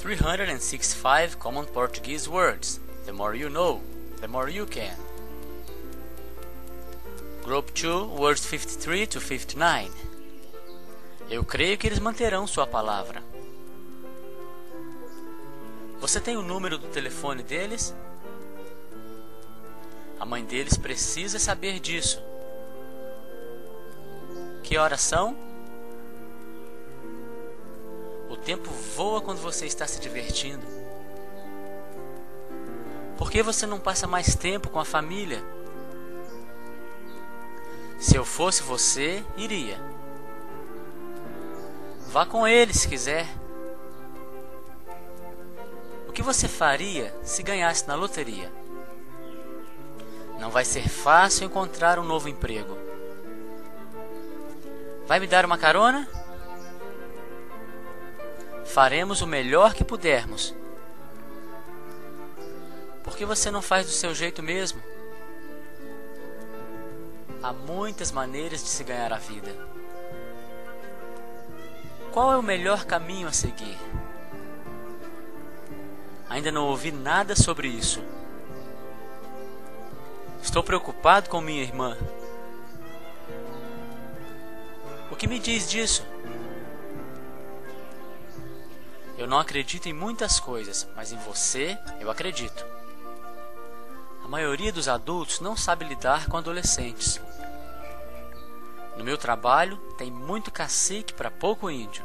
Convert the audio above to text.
365 common Portuguese words. The more you know, the more you can. Group 2, words 53 to 59. Eu creio que eles manterão sua palavra. Você tem o número do telefone deles? A mãe deles precisa saber disso. Que horas são? O tempo voa quando você está se divertindo. Por que você não passa mais tempo com a família? Se eu fosse você, iria. Vá com ele se quiser. O que você faria se ganhasse na loteria? Não vai ser fácil encontrar um novo emprego. Vai me dar uma carona? Faremos o melhor que pudermos. Por que você não faz do seu jeito mesmo? Há muitas maneiras de se ganhar a vida. Qual é o melhor caminho a seguir? Ainda não ouvi nada sobre isso. Estou preocupado com minha irmã. O que me diz disso? Eu não acredito em muitas coisas, mas em você eu acredito. A maioria dos adultos não sabe lidar com adolescentes. No meu trabalho tem muito cacique para pouco índio.